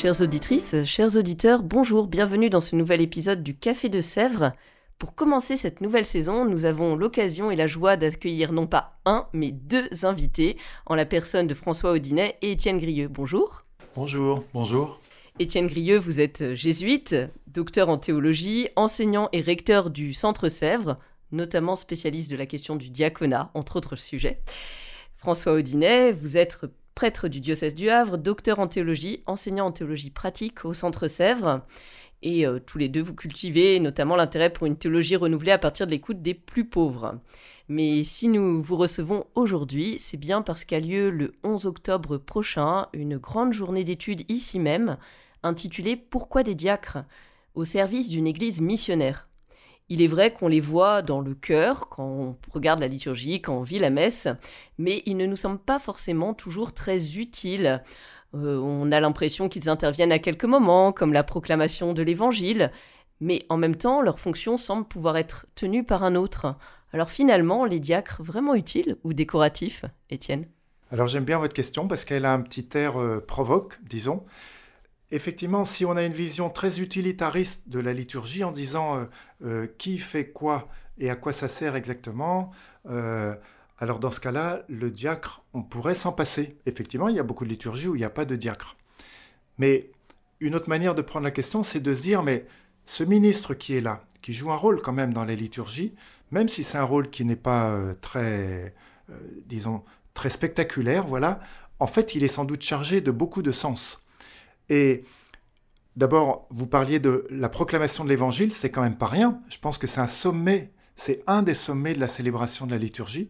Chères auditrices, chers auditeurs, bonjour, bienvenue dans ce nouvel épisode du Café de Sèvres. Pour commencer cette nouvelle saison, nous avons l'occasion et la joie d'accueillir non pas un, mais deux invités, en la personne de François Audinet et Étienne Grieux. Bonjour. Bonjour. Bonjour. Étienne Grieux, vous êtes jésuite, docteur en théologie, enseignant et recteur du Centre Sèvres, notamment spécialiste de la question du diaconat, entre autres sujets. François Audinet, vous êtes prêtre du diocèse du Havre, docteur en théologie, enseignant en théologie pratique au Centre Sèvres. Et euh, tous les deux, vous cultivez notamment l'intérêt pour une théologie renouvelée à partir de l'écoute des plus pauvres. Mais si nous vous recevons aujourd'hui, c'est bien parce qu'a lieu le 11 octobre prochain une grande journée d'études ici même, intitulée Pourquoi des diacres? au service d'une église missionnaire. Il est vrai qu'on les voit dans le cœur quand on regarde la liturgie, quand on vit la messe, mais ils ne nous semblent pas forcément toujours très utiles. Euh, on a l'impression qu'ils interviennent à quelques moments, comme la proclamation de l'Évangile, mais en même temps, leur fonction semble pouvoir être tenue par un autre. Alors finalement, les diacres vraiment utiles ou décoratifs, Étienne? Alors j'aime bien votre question parce qu'elle a un petit air euh, provoque, disons. Effectivement, si on a une vision très utilitariste de la liturgie en disant euh, qui fait quoi et à quoi ça sert exactement, euh, alors dans ce cas-là, le diacre, on pourrait s'en passer. Effectivement, il y a beaucoup de liturgies où il n'y a pas de diacre. Mais une autre manière de prendre la question, c'est de se dire, mais ce ministre qui est là, qui joue un rôle quand même dans les liturgies, même si c'est un rôle qui n'est pas très, disons, très spectaculaire, voilà, en fait, il est sans doute chargé de beaucoup de sens. Et d'abord, vous parliez de la proclamation de l'évangile, c'est quand même pas rien. Je pense que c'est un sommet, c'est un des sommets de la célébration de la liturgie.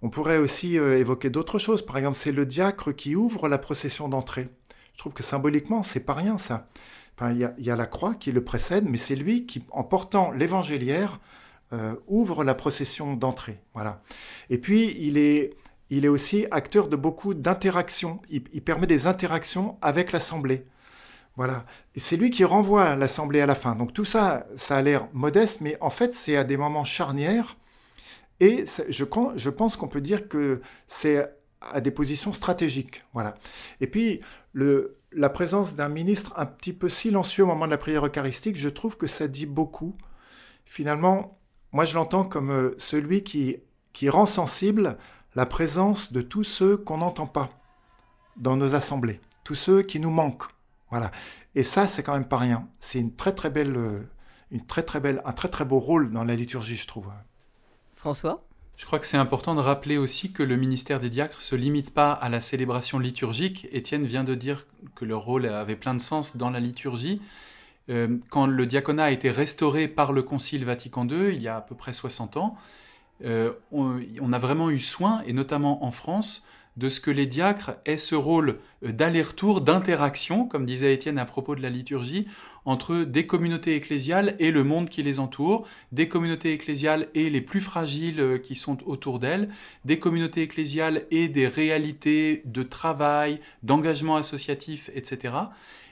On pourrait aussi euh, évoquer d'autres choses. Par exemple, c'est le diacre qui ouvre la procession d'entrée. Je trouve que symboliquement, c'est pas rien ça. il y, a la croix qui le précède, mais c'est lui qui, en portant l'évangéliaire, euh, ouvre la procession d'entrée. Voilà. Et puis, il est aussi acteur de beaucoup d'interactions. Il, permet des interactions avec l'Assemblée. Voilà. Et c'est lui qui renvoie l'Assemblée à la fin. Donc tout ça, ça a l'air modeste, mais en fait, c'est à des moments charnières. Et je, pense qu'on peut dire que c'est à des positions stratégiques. Voilà. Et puis, la présence d'un ministre un petit peu silencieux au moment de la prière eucharistique, je trouve que ça dit beaucoup. Finalement, moi, je l'entends comme euh, celui qui rend sensible la présence de tous ceux qu'on n'entend pas dans nos assemblées, tous ceux qui nous manquent. Voilà. Et ça, c'est quand même pas rien. C'est une très très belle, euh, une très très belle, un très très beau rôle dans la liturgie, je trouve. François? Je crois que c'est important de rappeler aussi que le ministère des diacres se limite pas à la célébration liturgique. Étienne vient de dire que leur rôle avait plein de sens dans la liturgie. Euh, quand le diaconat a été restauré par le Concile Vatican II, il y a à peu près 60 ans, euh, on, a vraiment eu soin, et notamment en France, de ce que les diacres aient ce rôle euh, d'aller-retour, d'interaction, comme disait Étienne à propos de la liturgie, entre des communautés ecclésiales et le monde qui les entoure, des communautés ecclésiales et les plus fragiles euh, qui sont autour d'elles, des communautés ecclésiales et des réalités de travail, d'engagement associatif, etc.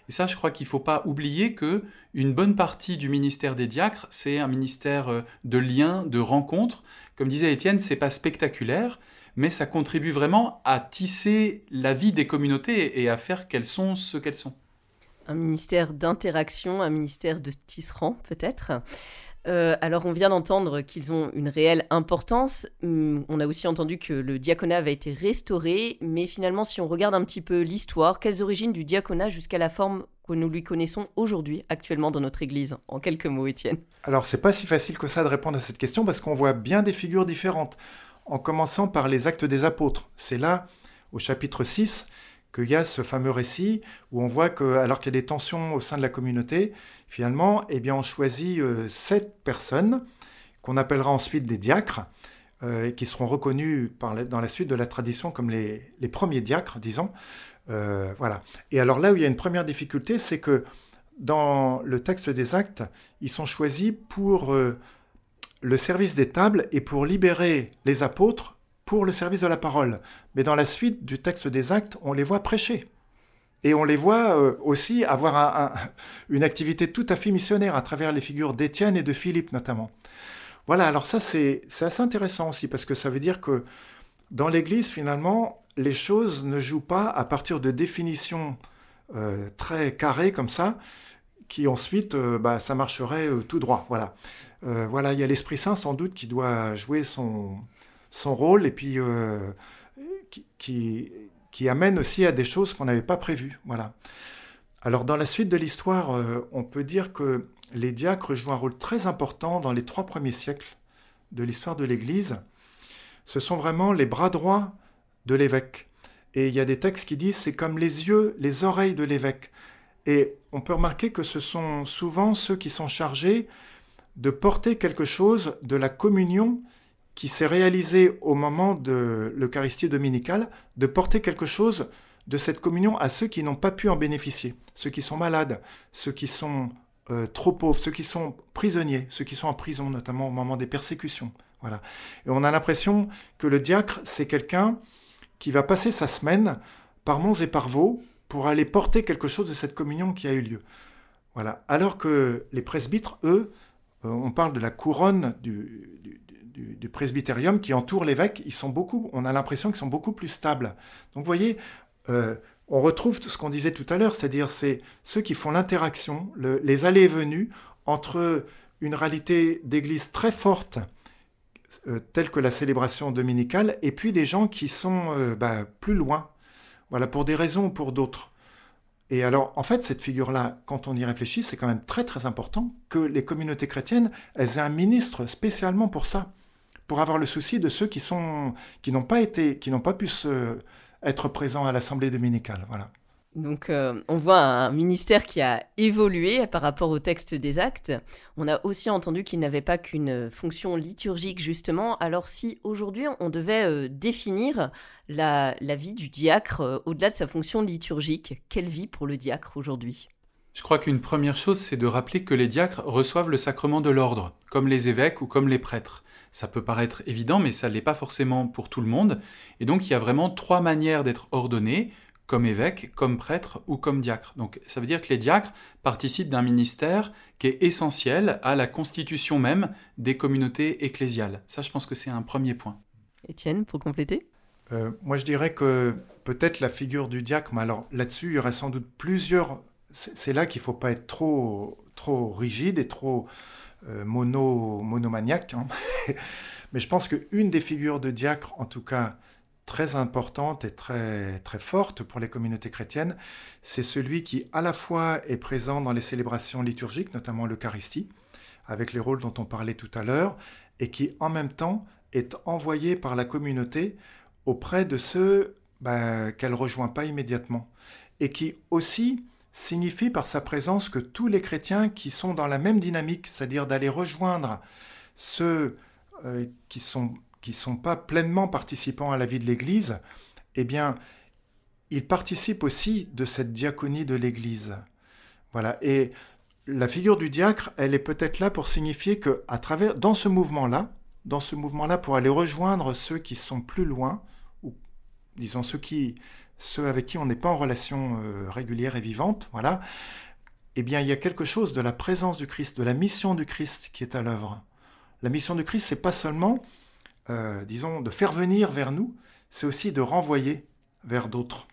Et ça, je crois qu'il ne faut pas oublier que une bonne partie du ministère des diacres, c'est un ministère de liens, de rencontres, comme disait Étienne, c'est pas spectaculaire, mais ça contribue vraiment à tisser la vie des communautés et à faire qu'elles sont ce qu'elles sont. Un ministère d'interaction, un ministère de tisserand peut-être. Euh, alors on vient d'entendre qu'ils ont une réelle importance. Hum, on a aussi entendu que le diaconat avait été restauré, mais finalement si on regarde un petit peu l'histoire, quelles origines du diaconat jusqu'à la forme que nous lui connaissons aujourd'hui, actuellement dans notre Église? En quelques mots, Étienne. Alors, c'est pas si facile que ça de répondre à cette question parce qu'on voit bien des figures différentes. En commençant par les actes des apôtres. C'est là, au chapitre 6, qu'il y a ce fameux récit où on voit que, alors qu'il y a des tensions au sein de la communauté, finalement, eh bien, on choisit euh, sept personnes qu'on appellera ensuite des diacres, et qui seront reconnus dans la suite de la tradition comme les, premiers diacres, disons. voilà. Et alors là où il y a une première difficulté, c'est que dans le texte des actes, ils sont choisis pour le service des tables et pour libérer les apôtres pour le service de la parole. Mais dans la suite du texte des actes, on les voit prêcher. Et on les voit euh, aussi avoir une activité tout à fait missionnaire à travers les figures d'Étienne et de Philippe notamment. Voilà, alors ça c'est assez intéressant aussi parce que ça veut dire que dans l'Église finalement, les choses ne jouent pas à partir de définitions euh, très carrées comme ça, qui ensuite, euh, bah, ça marcherait tout droit. Voilà. voilà, il y a l'Esprit Saint sans doute qui doit jouer son, son rôle et puis euh, qui, qui, amène aussi à des choses qu'on n'avait pas prévues. Voilà. Alors dans la suite de l'histoire, euh, on peut dire que les diacres jouent un rôle très important dans les trois premiers siècles de l'histoire de l'Église. Ce sont vraiment les bras droits de l'évêque. Et il y a des textes qui disent c'est comme les yeux, les oreilles de l'évêque. Et on peut remarquer que ce sont souvent ceux qui sont chargés de porter quelque chose de la communion qui s'est réalisé au moment de l'Eucharistie dominicale, de porter quelque chose de cette communion à ceux qui n'ont pas pu en bénéficier, ceux qui sont malades, ceux qui sont euh, trop pauvres, ceux qui sont prisonniers, ceux qui sont en prison, notamment au moment des persécutions. Voilà. Et on a l'impression que le diacre, c'est quelqu'un qui va passer sa semaine par monts et par vaux pour aller porter quelque chose de cette communion qui a eu lieu. Voilà. Alors que les presbytres, eux, euh, on parle de la couronne du, presbytérium qui entoure l'évêque, ils sont beaucoup, on a l'impression qu'ils sont beaucoup plus stables. Donc vous voyez, euh, on retrouve ce qu'on disait tout à l'heure, c'est-à-dire c'est ceux qui font l'interaction, les allées et venues entre une réalité d'église très forte, euh, telle que la célébration dominicale, et puis des gens qui sont bah, plus loin, voilà, pour des raisons ou pour d'autres. Et alors, en fait, cette figure-là, quand on y réfléchit, c'est quand même très très important que les communautés chrétiennes, elles aient un ministre spécialement pour ça pour avoir le souci de ceux qui sont qui n'ont pas été, qui n'ont pas pu être présents à l'assemblée dominicale. Voilà. Donc euh, on voit un ministère qui a évolué par rapport au texte des actes. On a aussi entendu qu'il n'avait pas qu'une fonction liturgique justement. Alors si aujourd'hui on devait euh, définir la, vie du diacre euh, au-delà de sa fonction liturgique, quelle vie pour le diacre aujourd'hui? Je crois qu'une première chose, c'est de rappeler que les diacres reçoivent le sacrement de l'ordre, comme les évêques ou comme les prêtres. Ça peut paraître évident, mais ça ne l'est pas forcément pour tout le monde. Et donc il y a vraiment trois manières d'être ordonné, comme évêque, comme prêtre ou comme diacre. Donc ça veut dire que les diacres participent d'un ministère qui est essentiel à la constitution même des communautés ecclésiales. Ça, je pense que c'est un premier point. Étienne, pour compléter? Euh, Moi, je dirais que peut-être la figure du diacre, mais alors là-dessus, il y aurait sans doute plusieurs... C'est là qu'il ne faut pas être trop, trop rigide et trop euh, mono, monomaniaque. Hein. Mais je pense qu'une des figures de diacre, en tout cas très importante et très, très forte pour les communautés chrétiennes, c'est celui qui à la fois est présent dans les célébrations liturgiques, notamment l'Eucharistie, avec les rôles dont on parlait tout à l'heure, et qui en même temps est envoyé par la communauté auprès de ceux ben, qu'elle ne rejoint pas immédiatement, et qui aussi signifie par sa présence que tous les chrétiens qui sont dans la même dynamique, c'est-à-dire d'aller rejoindre ceux euh, qui sont, qui sont pas pleinement participants à la vie de l'Église, eh bien, ils participent aussi de cette diaconie de l'Église. Voilà. Et la figure du diacre, elle est peut-être là pour signifier que, à travers, dans ce mouvement-là, dans ce mouvement-là, pour aller rejoindre ceux qui sont plus loin, ou disons ceux qui ceux avec qui on n'est pas en relation euh, régulière et vivante, voilà, eh bien, il y a quelque chose de la présence du Christ, de la mission du Christ qui est à l'œuvre. La mission du Christ, c'est pas seulement, euh, disons, de faire venir vers nous, c'est aussi de renvoyer vers d'autres.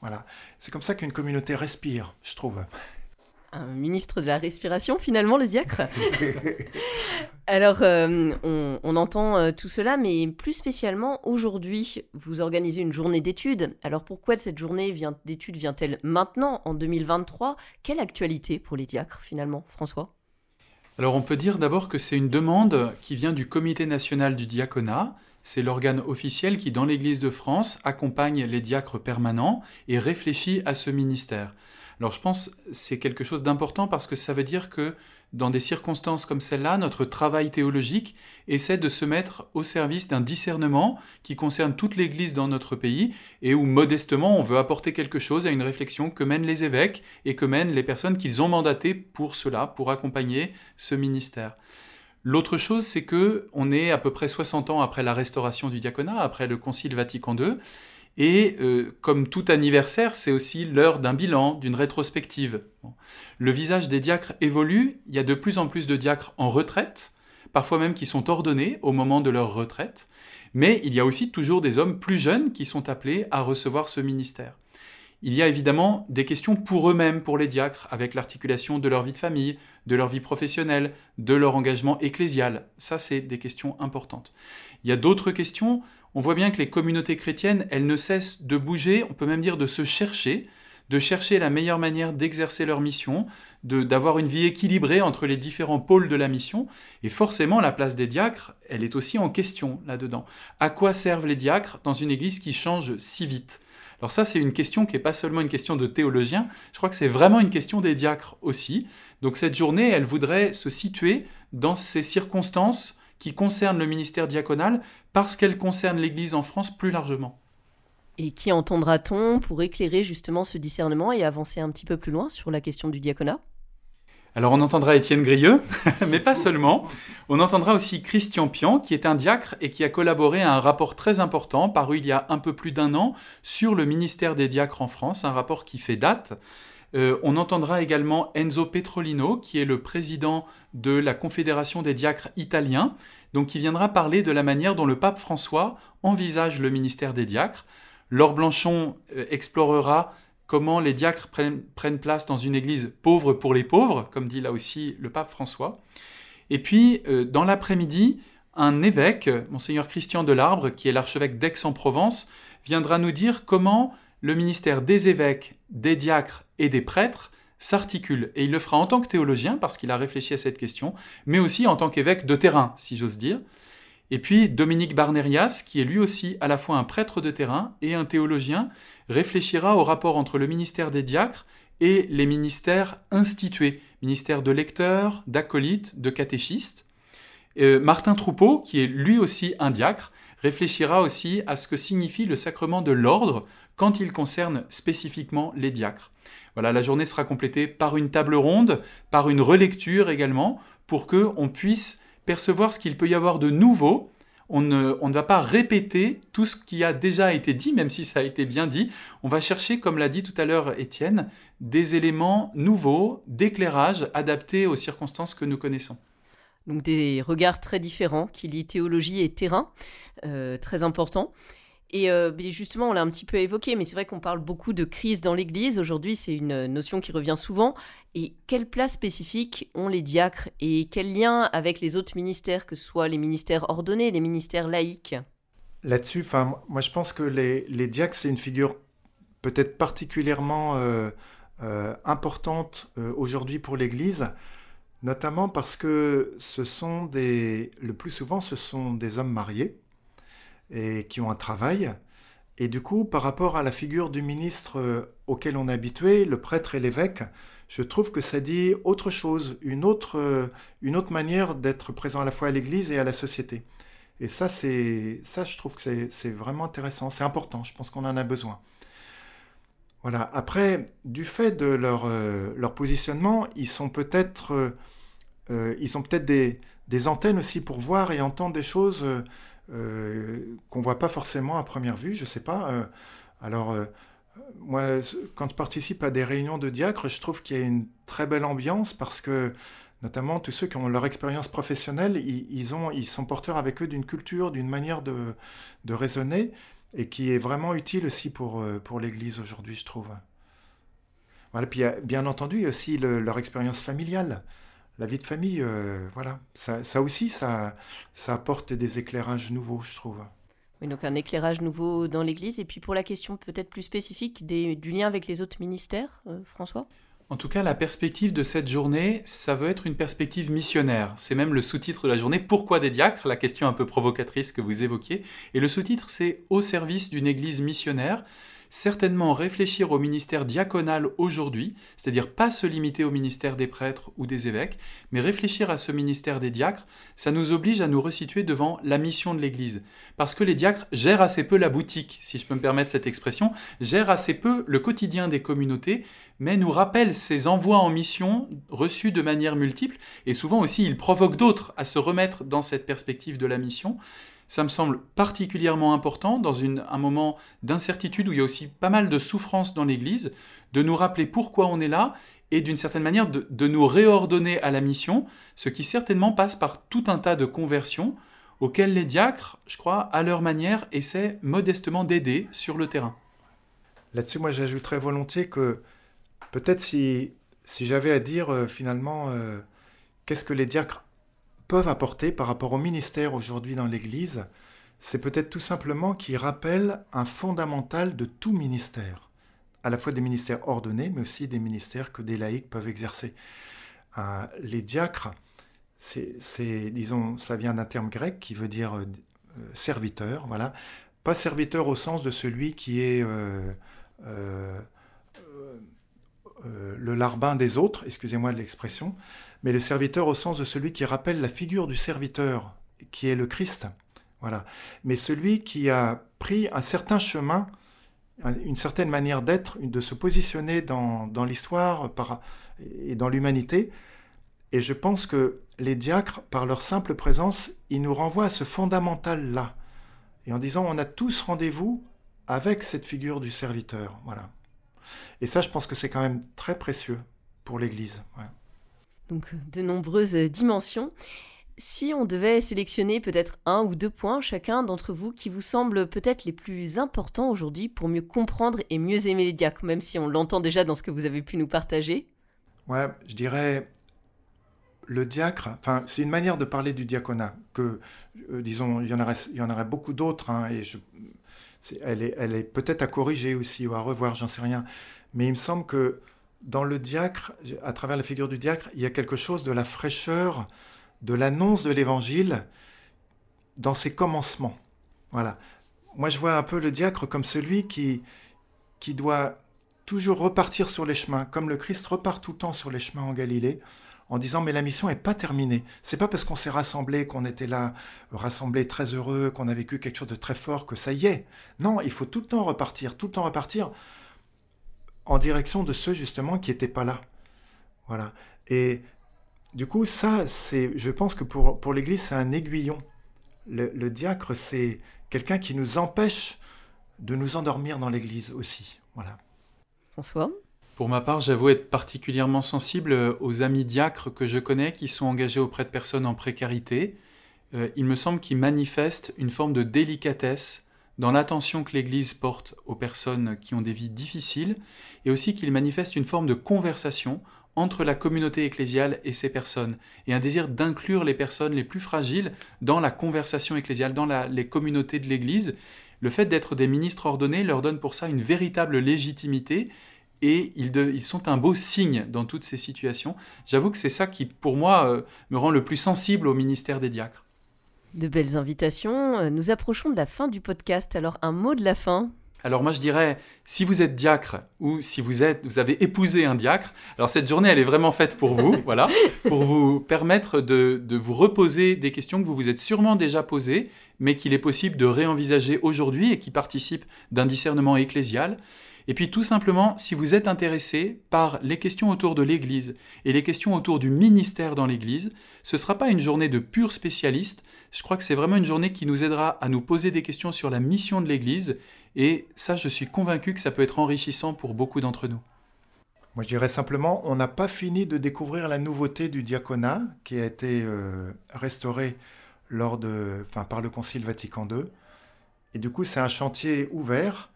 Voilà. C'est comme ça qu'une communauté respire, je trouve un ministre de la respiration finalement, le diacre. Alors, euh, on, entend euh, tout cela, mais plus spécialement, aujourd'hui, vous organisez une journée d'études. Alors, pourquoi cette journée d'études vient-elle maintenant, en 2023 Quelle actualité pour les diacres, finalement, François? Alors, on peut dire d'abord que c'est une demande qui vient du Comité national du diaconat. C'est l'organe officiel qui, dans l'Église de France, accompagne les diacres permanents et réfléchit à ce ministère. Alors je pense que c'est quelque chose d'important parce que ça veut dire que dans des circonstances comme celle-là, notre travail théologique essaie de se mettre au service d'un discernement qui concerne toute l'Église dans notre pays et où modestement on veut apporter quelque chose à une réflexion que mènent les évêques et que mènent les personnes qu'ils ont mandatées pour cela, pour accompagner ce ministère. L'autre chose, c'est que on est à peu près 60 ans après la restauration du diaconat, après le Concile Vatican II, et euh, comme tout anniversaire, c'est aussi l'heure d'un bilan, d'une rétrospective. Le visage des diacres évolue, il y a de plus en plus de diacres en retraite, parfois même qui sont ordonnés au moment de leur retraite, mais il y a aussi toujours des hommes plus jeunes qui sont appelés à recevoir ce ministère. Il y a évidemment des questions pour eux-mêmes, pour les diacres, avec l'articulation de leur vie de famille, de leur vie professionnelle, de leur engagement ecclésial. Ça, c'est des questions importantes. Il y a d'autres questions. On voit bien que les communautés chrétiennes, elles ne cessent de bouger, on peut même dire de se chercher, de chercher la meilleure manière d'exercer leur mission, d'avoir une vie équilibrée entre les différents pôles de la mission. Et forcément, la place des diacres, elle est aussi en question là-dedans. À quoi servent les diacres dans une église qui change si vite? Alors ça, c'est une question qui n'est pas seulement une question de théologiens, je crois que c'est vraiment une question des diacres aussi. Donc cette journée, elle voudrait se situer dans ces circonstances qui concernent le ministère diaconal parce qu'elles concernent l'Église en France plus largement. Et qui entendra-t-on pour éclairer justement ce discernement et avancer un petit peu plus loin sur la question du diaconat? Alors on entendra Étienne Grieux, mais pas seulement. On entendra aussi Christian Pian, qui est un diacre et qui a collaboré à un rapport très important, paru il y a un peu plus d'un an, sur le ministère des diacres en France, un rapport qui fait date. Euh, on entendra également Enzo Petrolino, qui est le président de la Confédération des diacres italiens, donc qui viendra parler de la manière dont le pape François envisage le ministère des diacres. Laure Blanchon euh, explorera comment les diacres prennent, place dans une église pauvre pour les pauvres, comme dit là aussi le pape François. Et puis, euh, dans l'après-midi, un évêque, monseigneur Christian Delarbre, qui est l'archevêque d'Aix-en-Provence, viendra nous dire comment le ministère des évêques, des diacres et des prêtres s'articule. Et il le fera en tant que théologien, parce qu'il a réfléchi à cette question, mais aussi en tant qu'évêque de terrain, si j'ose dire. Et puis Dominique Barnerias, qui est lui aussi à la fois un prêtre de terrain et un théologien, réfléchira au rapport entre le ministère des diacres et les ministères institués, ministère de lecteurs, d'acolytes, de catéchistes. Euh, Martin Troupeau, qui est lui aussi un diacre, réfléchira aussi à ce que signifie le sacrement de l'ordre quand il concerne spécifiquement les diacres. Voilà, la journée sera complétée par une table ronde, par une relecture également, pour que on puisse percevoir ce qu'il peut y avoir de nouveau on ne, va pas répéter tout ce qui a déjà été dit, même si ça a été bien dit. On va chercher, comme l'a dit tout à l'heure Étienne, des éléments nouveaux, d'éclairage adaptés aux circonstances que nous connaissons. Donc des regards très différents qui lient théologie et terrain, euh, très important. Et euh, justement, on l'a un petit peu évoqué, mais c'est vrai qu'on parle beaucoup de crise dans l'Église. Aujourd'hui, c'est une notion qui revient souvent. Et quelle place spécifique ont les diacres et quel lien avec les autres ministères, que ce soit les ministères ordonnés, les ministères laïques Là-dessus, moi je pense que les, diacres, c'est une figure peut-être particulièrement euh, importante aujourd'hui pour l'Église, notamment parce que ce sont des, le plus souvent, ce sont des hommes mariés et qui ont un travail. Et du coup, par rapport à la figure du ministre euh, auquel on est habitué, le prêtre et l'évêque, je trouve que ça dit autre chose, une autre, euh, une autre manière d'être présent à la fois à l'Église et à la société. Et ça, c'est, ça je trouve que c'est vraiment intéressant, c'est important, je pense qu'on en a besoin. Voilà. Après, du fait de leur, euh, leur positionnement, ils sont peut-être, ils sont peut-être des, des, antennes aussi pour voir et entendre des choses euh, qu'on voit pas forcément à première vue, je sais pas. Euh, alors, euh, moi, quand je participe à des réunions de diacres, je trouve qu'il y a une très belle ambiance parce que, notamment, tous ceux qui ont leur expérience professionnelle, ils, ont, ils sont porteurs avec eux d'une culture, d'une manière de, de, raisonner et qui est vraiment utile aussi pour, pour l'Église aujourd'hui, je trouve. Voilà, puis bien entendu, il y a aussi leur expérience familiale la vie de famille, euh, voilà, ça, aussi, ça, ça apporte des éclairages nouveaux, je trouve. Oui, donc un éclairage nouveau dans l'Église. Et puis pour la question peut-être plus spécifique du lien avec les autres ministères, euh, François? En tout cas, la perspective de cette journée, ça veut être une perspective missionnaire. C'est même le sous-titre de la journée, Pourquoi des diacres? La question un peu provocatrice que vous évoquiez. Et le sous-titre, c'est Au service d'une Église missionnaire. Certainement réfléchir au ministère diaconal aujourd'hui, c'est-à-dire pas se limiter au ministère des prêtres ou des évêques, mais réfléchir à ce ministère des diacres, ça nous oblige à nous resituer devant la mission de l'Église. Parce que les diacres gèrent assez peu la boutique, si je peux me permettre cette expression, gèrent assez peu le quotidien des communautés, mais nous rappellent ces envois en mission reçus de manière multiple, et souvent aussi ils provoquent d'autres à se remettre dans cette perspective de la mission. Ça me semble particulièrement important dans un moment d'incertitude où il y a aussi pas mal de souffrance dans l'Église, de nous rappeler pourquoi on est là et d'une certaine manière de, nous réordonner à la mission, ce qui certainement passe par tout un tas de conversions auxquelles les diacres, je crois, à leur manière, essaient modestement d'aider sur le terrain. Là-dessus, moi j'ajouterais volontiers que peut-être si, si j'avais à dire euh, finalement euh, qu'est-ce que les diacres peuvent apporter par rapport au ministère aujourd'hui dans l'Église, c'est peut-être tout simplement qu'ils rappellent un fondamental de tout ministère, à la fois des ministères ordonnés, mais aussi des ministères que des laïcs peuvent exercer. Euh, les diacres, c'est, disons, ça vient d'un terme grec qui veut dire euh, serviteur, voilà. Pas serviteur au sens de celui qui est euh, le larbin des autres, excusez-moi de l'expression, mais le serviteur au sens de celui qui rappelle la figure du serviteur, qui est le Christ. Voilà. Mais celui qui a pris un certain chemin, une certaine manière d'être, de se positionner dans, l'histoire et dans l'humanité. Et je pense que les diacres, par leur simple présence, ils nous renvoient à ce fondamental-là. Et en disant, on a tous rendez-vous avec cette figure du serviteur. Voilà. Et ça, je pense que c'est quand même très précieux pour l'Église donc de nombreuses dimensions. Si on devait sélectionner peut-être un ou deux points chacun d'entre vous qui vous semblent peut-être les plus importants aujourd'hui pour mieux comprendre et mieux aimer les diacres, même si on l'entend déjà dans ce que vous avez pu nous partager Ouais, je dirais le diacre, enfin, c'est une manière de parler du diaconat, que, euh, disons, il y en aurait, il y en aurait beaucoup d'autres, hein, et je, elle est, peut-être à corriger aussi ou à revoir, j'en sais rien. Mais il me semble que dans le diacre, à travers la figure du diacre, il y a quelque chose de la fraîcheur, de l'annonce de l'évangile dans ses commencements. Voilà. Moi, je vois un peu le diacre comme celui qui doit toujours repartir sur les chemins, comme le Christ repart tout le temps sur les chemins en Galilée, en disant mais la mission n'est pas terminée. C'est pas parce qu'on s'est rassemblés, qu'on était là, rassemblés très heureux, qu'on a vécu quelque chose de très fort que ça y est. Non, il faut tout le temps repartir, tout le temps repartir en direction de ceux justement qui n'étaient pas là. Voilà. Et du coup, ça, c'est, je pense que pour, pour l'Église, c'est un aiguillon. Le, diacre, c'est quelqu'un qui nous empêche de nous endormir dans l'Église aussi. Voilà. François? Pour ma part, j'avoue être particulièrement sensible aux amis diacres que je connais qui sont engagés auprès de personnes en précarité. Euh, il me semble qu'ils manifestent une forme de délicatesse dans l'attention que l'Église porte aux personnes qui ont des vies difficiles, et aussi qu'il manifeste une forme de conversation entre la communauté ecclésiale et ces personnes, et un désir d'inclure les personnes les plus fragiles dans la conversation ecclésiale, dans les communautés de l'Église. Le fait d'être des ministres ordonnés leur donne pour ça une véritable légitimité, et ils, sont un beau signe dans toutes ces situations. J'avoue que c'est ça qui, pour moi, euh, me rend le plus sensible au ministère des diacres. De belles invitations. Euh, nous approchons de la fin du podcast. Alors, un mot de la fin alors moi je dirais, si vous êtes diacre ou si vous êtes, vous avez épousé un diacre, alors cette journée elle est vraiment faite pour vous, voilà, pour vous permettre de, de, vous reposer des questions que vous vous êtes sûrement déjà posées, mais qu'il est possible de réenvisager aujourd'hui et qui participent d'un discernement ecclésial. Et puis tout simplement, si vous êtes intéressé par les questions autour de l'Église et les questions autour du ministère dans l'Église, ce ne sera pas une journée de purs spécialistes, je crois que c'est vraiment une journée qui nous aidera à nous poser des questions sur la mission de l'Église, et ça je suis convaincu que ça peut être enrichissant pour beaucoup d'entre nous. Moi je dirais simplement, on n'a pas fini de découvrir la nouveauté du diaconat qui a été euh, restauré lors de, enfin, par le Concile Vatican II. Et du coup, c'est un chantier ouvert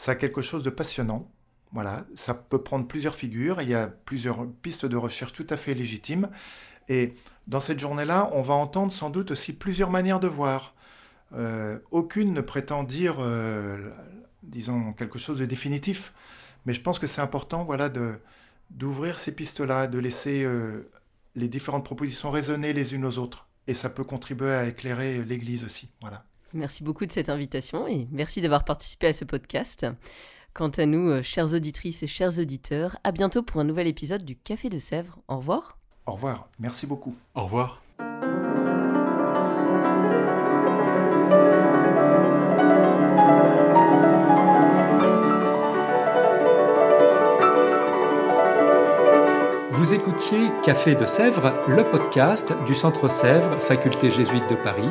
ça a quelque chose de passionnant. Voilà, ça peut prendre plusieurs figures, il y a plusieurs pistes de recherche tout à fait légitimes. Et dans cette journée-là, on va entendre sans doute aussi plusieurs manières de voir. Euh, aucune ne prétend dire, euh, disons, quelque chose de définitif. Mais je pense que c'est important voilà, de, d'ouvrir ces pistes-là, de laisser euh, les différentes propositions résonner les unes aux autres. Et ça peut contribuer à éclairer l'Église aussi. Voilà. Merci beaucoup de cette invitation et merci d'avoir participé à ce podcast. Quant à nous, euh, chères auditrices et chers auditeurs, à bientôt pour un nouvel épisode du Café de Sèvres. Au revoir. Au revoir. Merci beaucoup. Au revoir. Vous écoutiez Café de Sèvres, le podcast du Centre Sèvres, Faculté jésuite de Paris,